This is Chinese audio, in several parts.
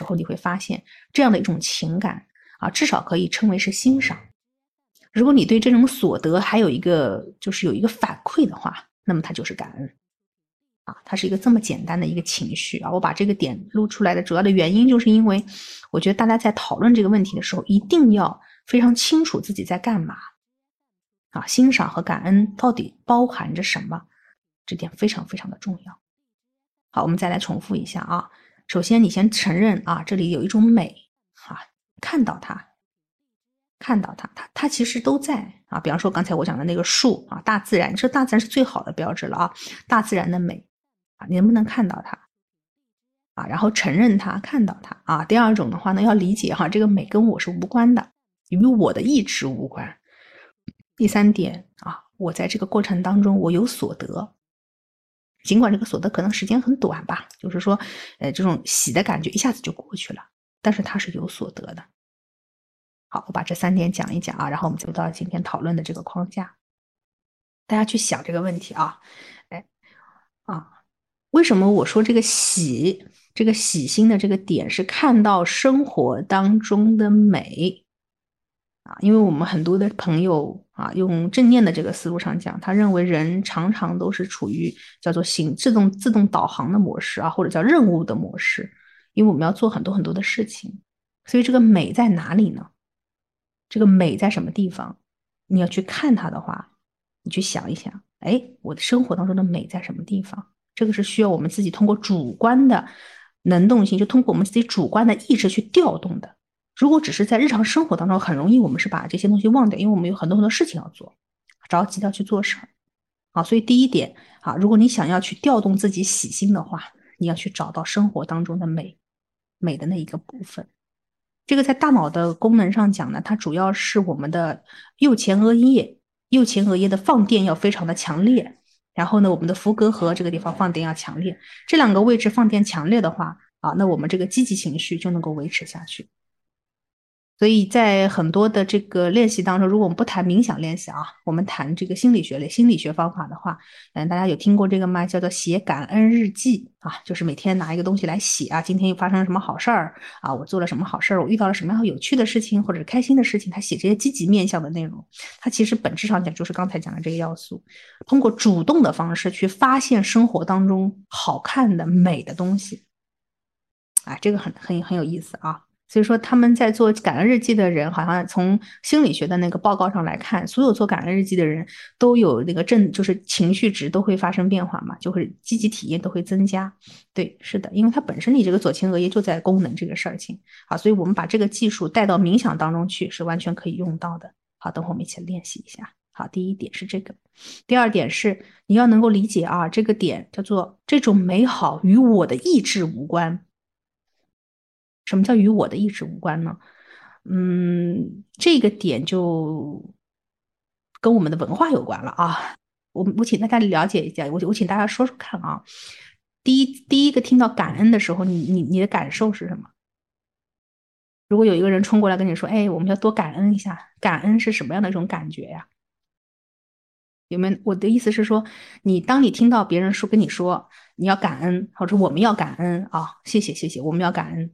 时候，你会发现这样的一种情感啊，至少可以称为是欣赏。如果你对这种所得还有一个就是有一个反馈的话，那么它就是感恩啊，它是一个这么简单的一个情绪啊。我把这个点露出来的主要的原因，就是因为我觉得大家在讨论这个问题的时候，一定要非常清楚自己在干嘛啊。欣赏和感恩到底包含着什么，这点非常非常的重要。好，我们再来重复一下啊。首先，你先承认啊，这里有一种美啊，看到它。看到它，它它其实都在啊。比方说刚才我讲的那个树啊，大自然，这大自然是最好的标志了啊。大自然的美啊，你能不能看到它啊？然后承认它，看到它啊。第二种的话呢，要理解哈，这个美跟我是无关的，与我的意志无关。第三点啊，我在这个过程当中我有所得，尽管这个所得可能时间很短吧，就是说，呃，这种喜的感觉一下子就过去了，但是它是有所得的。好，我把这三点讲一讲啊，然后我们就到今天讨论的这个框架，大家去想这个问题啊，哎，啊，为什么我说这个喜，这个喜心的这个点是看到生活当中的美啊？因为我们很多的朋友啊，用正念的这个思路上讲，他认为人常常都是处于叫做行自动自动导航的模式啊，或者叫任务的模式，因为我们要做很多很多的事情，所以这个美在哪里呢？这个美在什么地方？你要去看它的话，你去想一想，哎，我的生活当中的美在什么地方？这个是需要我们自己通过主观的能动性，就通过我们自己主观的意志去调动的。如果只是在日常生活当中，很容易我们是把这些东西忘掉，因为我们有很多很多事情要做，着急的要去做事儿。好，所以第一点啊，如果你想要去调动自己喜心的话，你要去找到生活当中的美，美的那一个部分。这个在大脑的功能上讲呢，它主要是我们的右前额叶，右前额叶的放电要非常的强烈，然后呢，我们的福格核这个地方放电要强烈，这两个位置放电强烈的话，啊，那我们这个积极情绪就能够维持下去。所以在很多的这个练习当中，如果我们不谈冥想练习啊，我们谈这个心理学类心理学方法的话，嗯，大家有听过这个吗？叫做写感恩日记啊，就是每天拿一个东西来写啊，今天又发生了什么好事儿啊，我做了什么好事儿，我遇到了什么样有趣的事情或者是开心的事情，他写这些积极面向的内容，它其实本质上讲就是刚才讲的这个要素，通过主动的方式去发现生活当中好看的美的东西，啊，这个很很很有意思啊。所以说，他们在做感恩日记的人，好像从心理学的那个报告上来看，所有做感恩日记的人都有那个正，就是情绪值都会发生变化嘛，就会积极体验都会增加。对，是的，因为它本身你这个左前额叶就在功能这个事情啊，所以我们把这个技术带到冥想当中去，是完全可以用到的。好，等会我们一起练习一下。好，第一点是这个，第二点是你要能够理解啊，这个点叫做这种美好与我的意志无关。什么叫与我的意志无关呢？嗯，这个点就跟我们的文化有关了啊。我我请大家了解一下，我我请大家说说看啊。第一，第一个听到感恩的时候，你你你的感受是什么？如果有一个人冲过来跟你说：“哎，我们要多感恩一下。”感恩是什么样的一种感觉呀？有没有？我的意思是说，你当你听到别人说跟你说你要感恩，或者我们要感恩啊，谢谢谢谢，我们要感恩。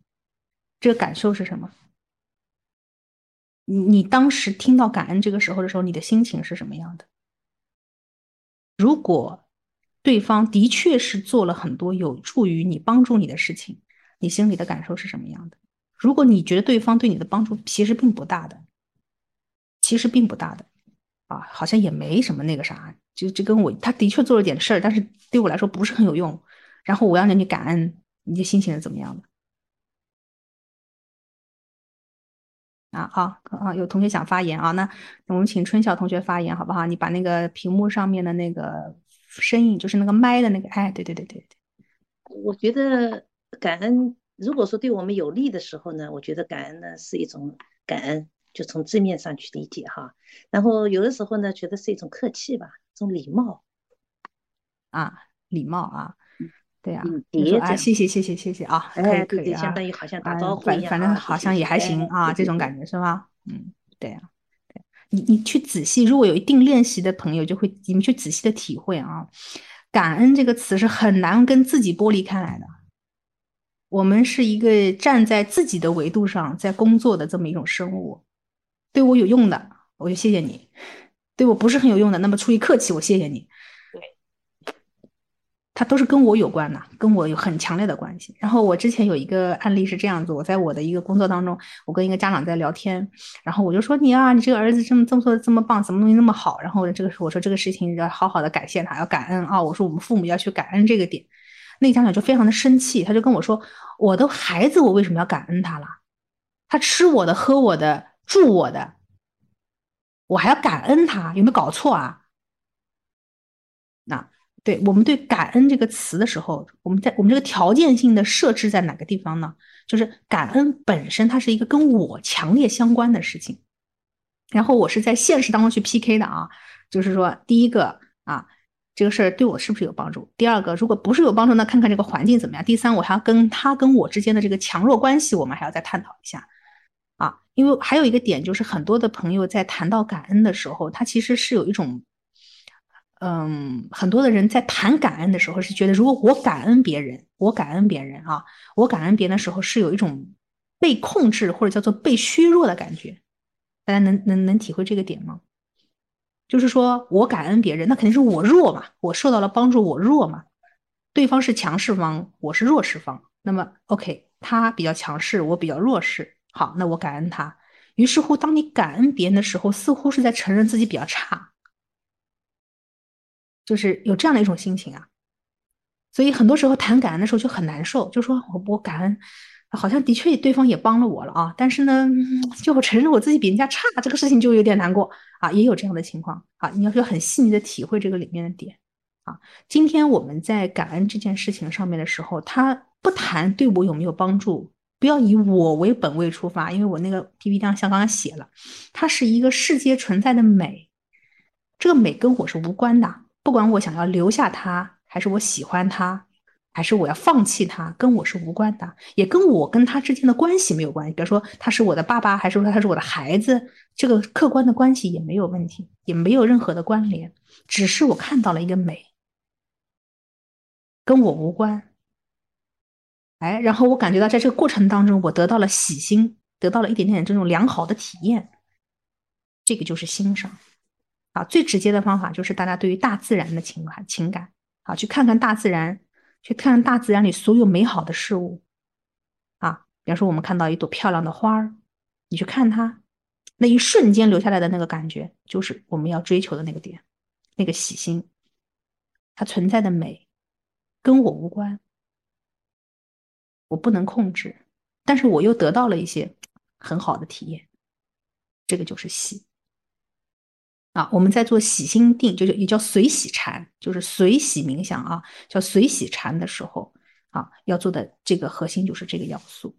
这个感受是什么？你你当时听到感恩这个时候的时候，你的心情是什么样的？如果对方的确是做了很多有助于你、帮助你的事情，你心里的感受是什么样的？如果你觉得对方对你的帮助其实并不大的，其实并不大的，啊，好像也没什么那个啥，就就跟我他的确做了点事儿，但是对我来说不是很有用，然后我要让你感恩，你的心情是怎么样的？啊，好啊，有同学想发言啊，那我们请春晓同学发言好不好？你把那个屏幕上面的那个声音，就是那个麦的那个，哎，对对对对对。我觉得感恩，如果说对我们有利的时候呢，我觉得感恩呢是一种感恩，就从字面上去理解哈。然后有的时候呢，觉得是一种客气吧，一种礼貌啊，礼貌啊。对呀，你说啊，谢谢谢谢谢谢啊，可以可以啊，相当于好像打招呼一样，反正好像也还行啊，这种感觉是吧？嗯，对呀，对，你你去仔细，如果有一定练习的朋友，就会你们去仔细的体会啊，感恩这个词是很难跟自己剥离开来的。我们是一个站在自己的维度上在工作的这么一种生物。对我有用的，我就谢谢你；对我不是很有用的，那么出于客气，我谢谢你。它都是跟我有关的，跟我有很强烈的关系。然后我之前有一个案例是这样子，我在我的一个工作当中，我跟一个家长在聊天，然后我就说你啊，你这个儿子这么这么做这么棒，什么东西那么好？然后这个时候我说这个事情要好好的感谢他，要感恩啊。我说我们父母要去感恩这个点。那个家长就非常的生气，他就跟我说，我的孩子我为什么要感恩他了？他吃我的，喝我的，住我的，我还要感恩他？有没有搞错啊？那。对我们对感恩这个词的时候，我们在我们这个条件性的设置在哪个地方呢？就是感恩本身它是一个跟我强烈相关的事情，然后我是在现实当中去 PK 的啊，就是说第一个啊，这个事儿对我是不是有帮助？第二个，如果不是有帮助，那看看这个环境怎么样？第三，我还要跟他跟我之间的这个强弱关系，我们还要再探讨一下啊，因为还有一个点就是很多的朋友在谈到感恩的时候，他其实是有一种。嗯，很多的人在谈感恩的时候是觉得，如果我感恩别人，我感恩别人啊，我感恩别人的时候是有一种被控制或者叫做被削弱的感觉。大家能能能体会这个点吗？就是说我感恩别人，那肯定是我弱嘛，我受到了帮助，我弱嘛。对方是强势方，我是弱势方。那么 OK，他比较强势，我比较弱势。好，那我感恩他。于是乎，当你感恩别人的时候，似乎是在承认自己比较差。就是有这样的一种心情啊，所以很多时候谈感恩的时候就很难受，就说我我感恩，好像的确对方也帮了我了啊，但是呢，就我承认我自己比人家差，这个事情就有点难过啊，也有这样的情况啊，你要是很细腻的体会这个里面的点啊。今天我们在感恩这件事情上面的时候，他不谈对我有没有帮助，不要以我为本位出发，因为我那个 PPT 上像刚刚写了，它是一个世界存在的美，这个美跟我是无关的。不管我想要留下他，还是我喜欢他，还是我要放弃他，跟我是无关的，也跟我跟他之间的关系没有关系。比如说他是我的爸爸，还是说他是我的孩子，这个客观的关系也没有问题，也没有任何的关联，只是我看到了一个美，跟我无关。哎，然后我感觉到在这个过程当中，我得到了喜心，得到了一点点这种良好的体验，这个就是欣赏。啊，最直接的方法就是大家对于大自然的情感情感，啊，去看看大自然，去看看大自然里所有美好的事物，啊，比方说我们看到一朵漂亮的花儿，你去看它，那一瞬间留下来的那个感觉，就是我们要追求的那个点，那个喜心，它存在的美，跟我无关，我不能控制，但是我又得到了一些很好的体验，这个就是喜。啊，我们在做洗心定，就是也叫随洗禅，就是随洗冥想啊，叫随洗禅的时候啊，要做的这个核心就是这个要素。